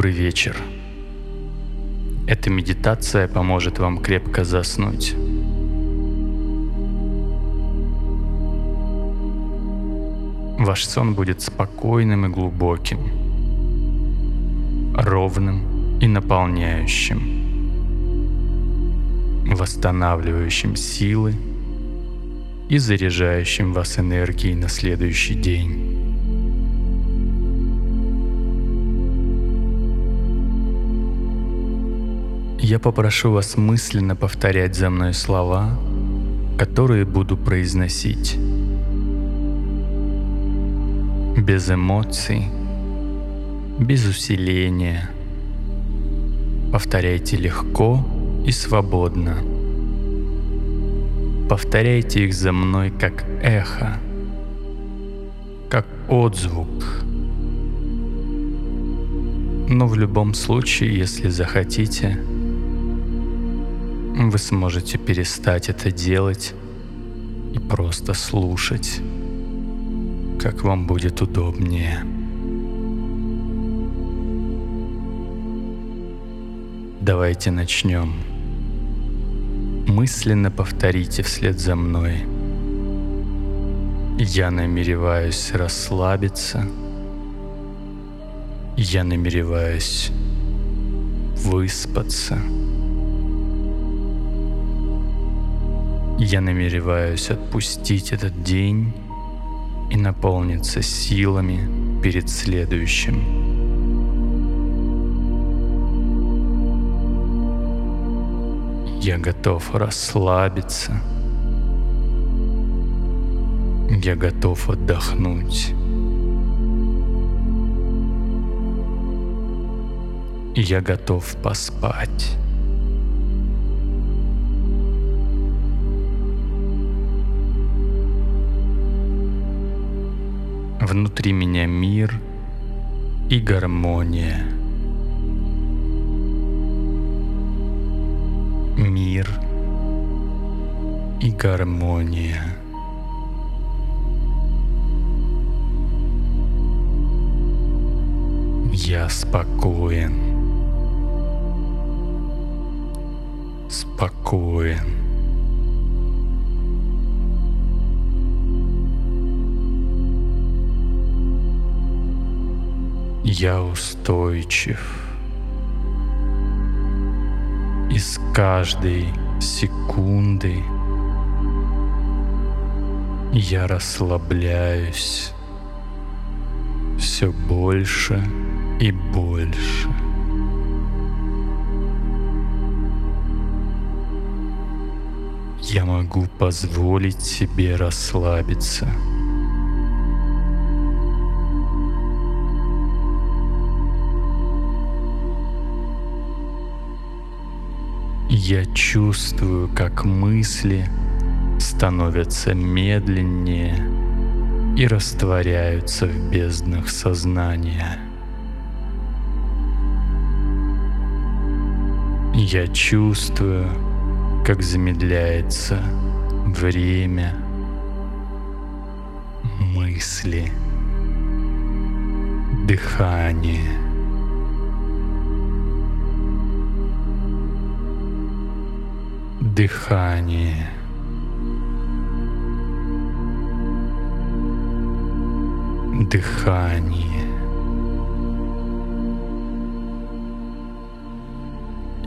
Добрый вечер. Эта медитация поможет вам крепко заснуть. Ваш сон будет спокойным и глубоким, ровным и наполняющим, восстанавливающим силы и заряжающим вас энергией на следующий день. Я попрошу вас мысленно повторять за мной слова, которые буду произносить. Без эмоций, без усиления. Повторяйте легко и свободно. Повторяйте их за мной как эхо, как отзвук. Но в любом случае, если захотите, вы сможете перестать это делать и просто слушать, как вам будет удобнее. Давайте начнем. Мысленно повторите вслед за мной. Я намереваюсь расслабиться. Я намереваюсь выспаться. Я намереваюсь отпустить этот день и наполниться силами перед следующим. Я готов расслабиться. Я готов отдохнуть. Я готов поспать. Внутри меня мир и гармония. Мир и гармония. Я спокоен. Спокоен. Я устойчив. И с каждой секундой я расслабляюсь все больше и больше. Я могу позволить себе расслабиться – Я чувствую, как мысли становятся медленнее и растворяются в безднах сознания. Я чувствую, как замедляется время, мысли, дыхание — дыхание. Дыхание.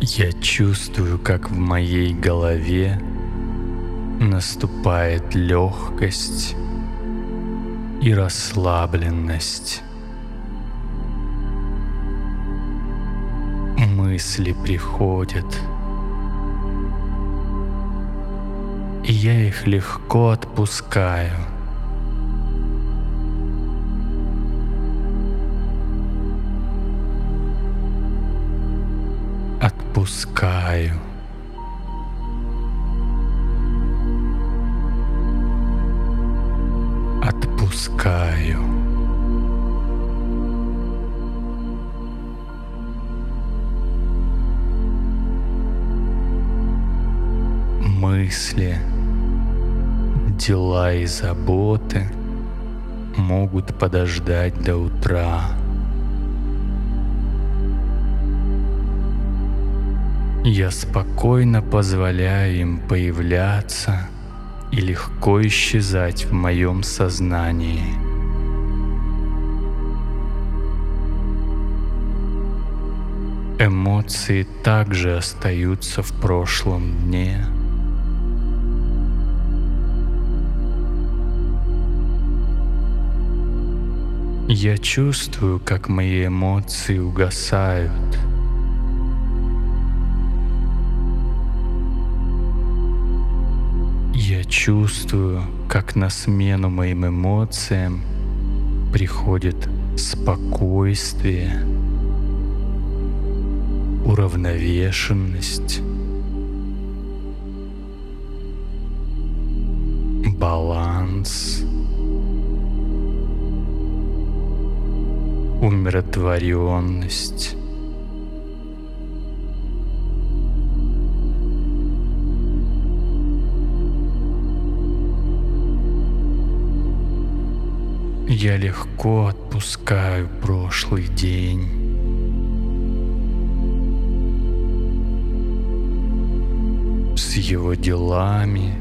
Я чувствую, как в моей голове наступает легкость и расслабленность. Мысли приходят — и я их легко отпускаю. Отпускаю. Отпускаю. мысли – дела и заботы могут подождать до утра. Я спокойно позволяю им появляться и легко исчезать в моем сознании. Эмоции также остаются в прошлом дне. Я чувствую, как мои эмоции угасают. Я чувствую, как на смену моим эмоциям приходит спокойствие, уравновешенность, баланс, умиротворенность. Я легко отпускаю прошлый день. С его делами,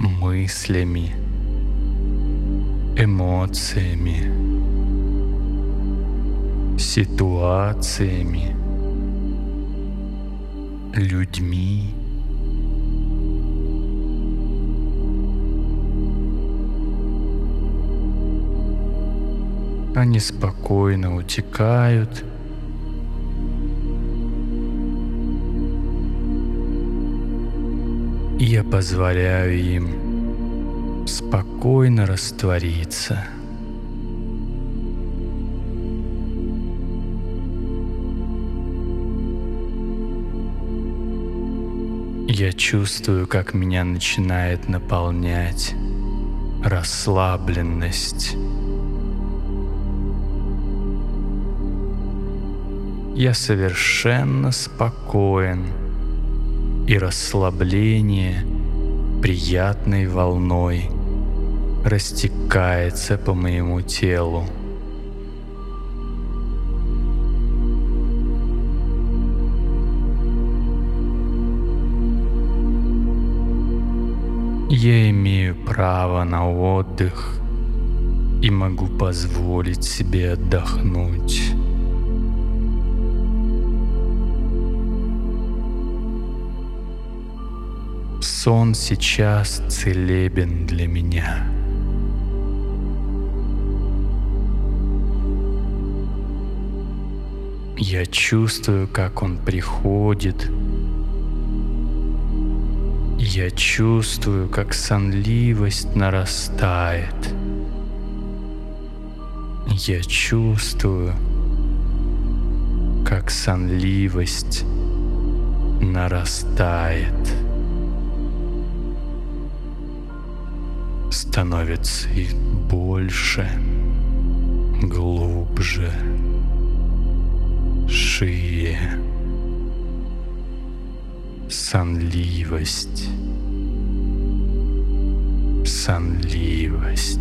мыслями, эмоциями, ситуациями, людьми. Они спокойно утекают. Я позволяю им спокойно раствориться. Я чувствую, как меня начинает наполнять расслабленность. я совершенно спокоен, и расслабление приятной волной растекается по моему телу. Я имею право на отдых и могу позволить себе отдохнуть. сон сейчас целебен для меня. Я чувствую, как он приходит. Я чувствую, как сонливость нарастает. Я чувствую, как сонливость нарастает. становится и больше, глубже, шире. Сонливость, сонливость.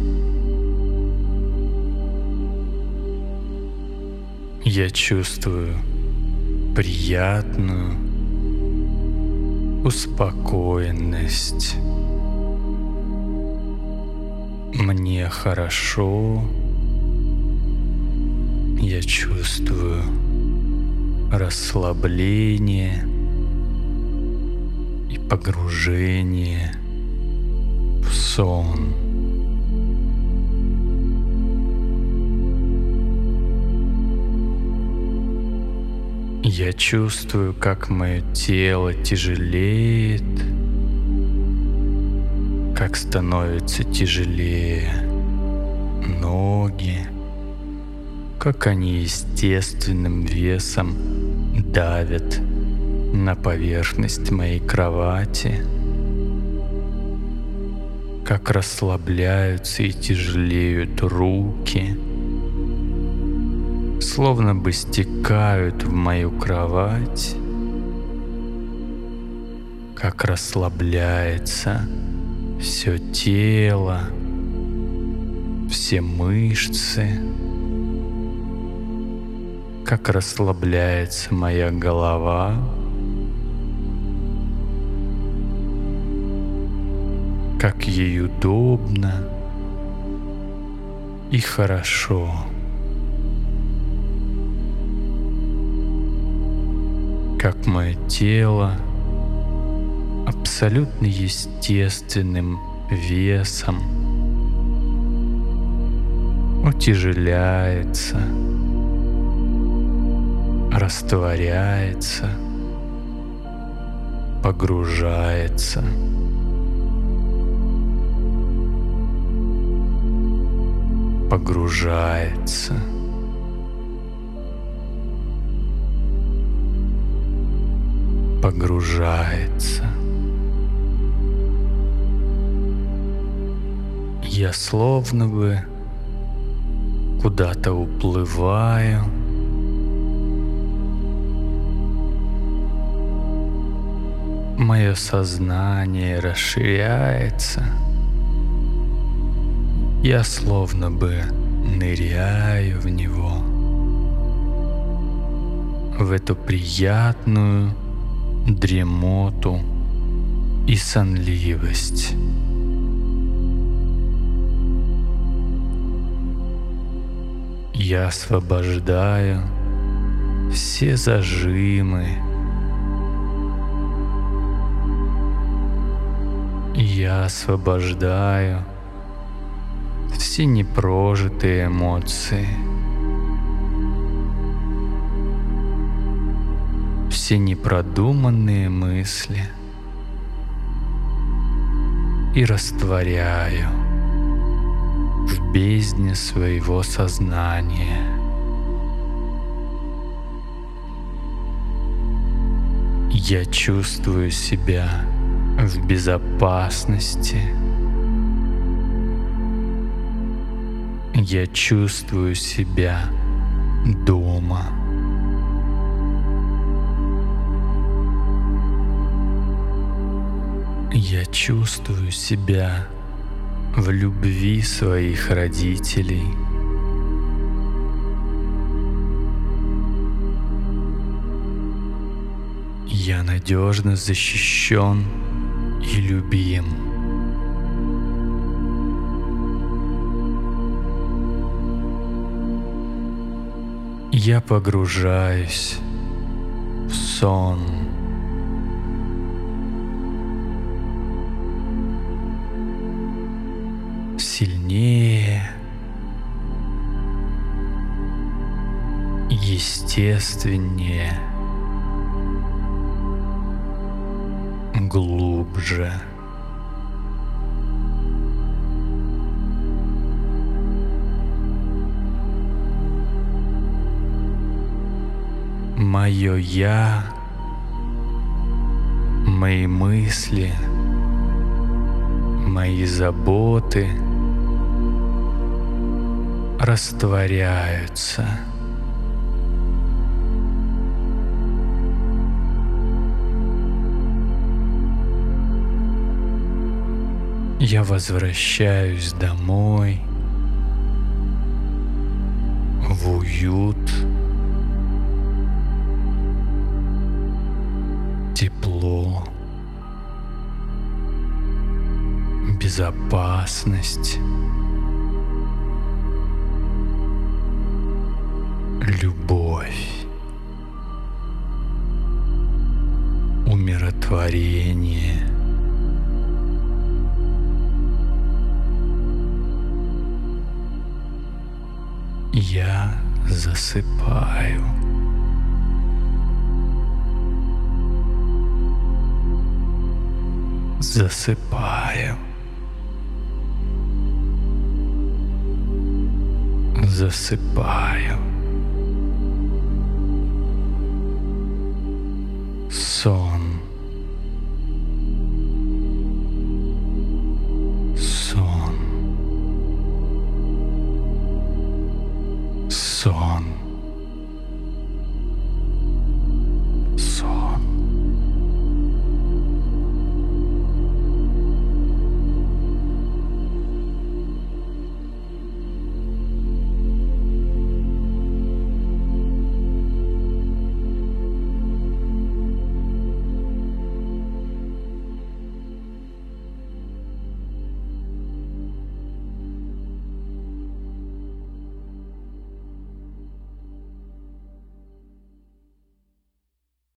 Я чувствую приятную успокоенность. Мне хорошо. Я чувствую расслабление погружение в сон. Я чувствую, как мое тело тяжелеет как становится тяжелее ноги, как они естественным весом давят на поверхность моей кровати, как расслабляются и тяжелеют руки, словно бы стекают в мою кровать, как расслабляется все тело, все мышцы, как расслабляется моя голова, как ей удобно и хорошо. Как мое тело абсолютно естественным весом утяжеляется, растворяется, погружается. Погружается. Погружается. Я словно бы куда-то уплываю. Мое сознание расширяется. Я словно бы ныряю в него, в эту приятную дремоту и сонливость. Я освобождаю все зажимы. Я освобождаю все непрожитые эмоции. Все непродуманные мысли. И растворяю в бездне своего сознания. Я чувствую себя в безопасности. Я чувствую себя дома. Я чувствую себя в любви своих родителей. Я надежно защищен и любим. Я погружаюсь в сон. сильнее, естественнее, глубже. Мое я, мои мысли, мои заботы — растворяются. Я возвращаюсь домой в уют, тепло, безопасность. любовь, умиротворение. Я засыпаю. Засыпаю. Засыпаю. сон.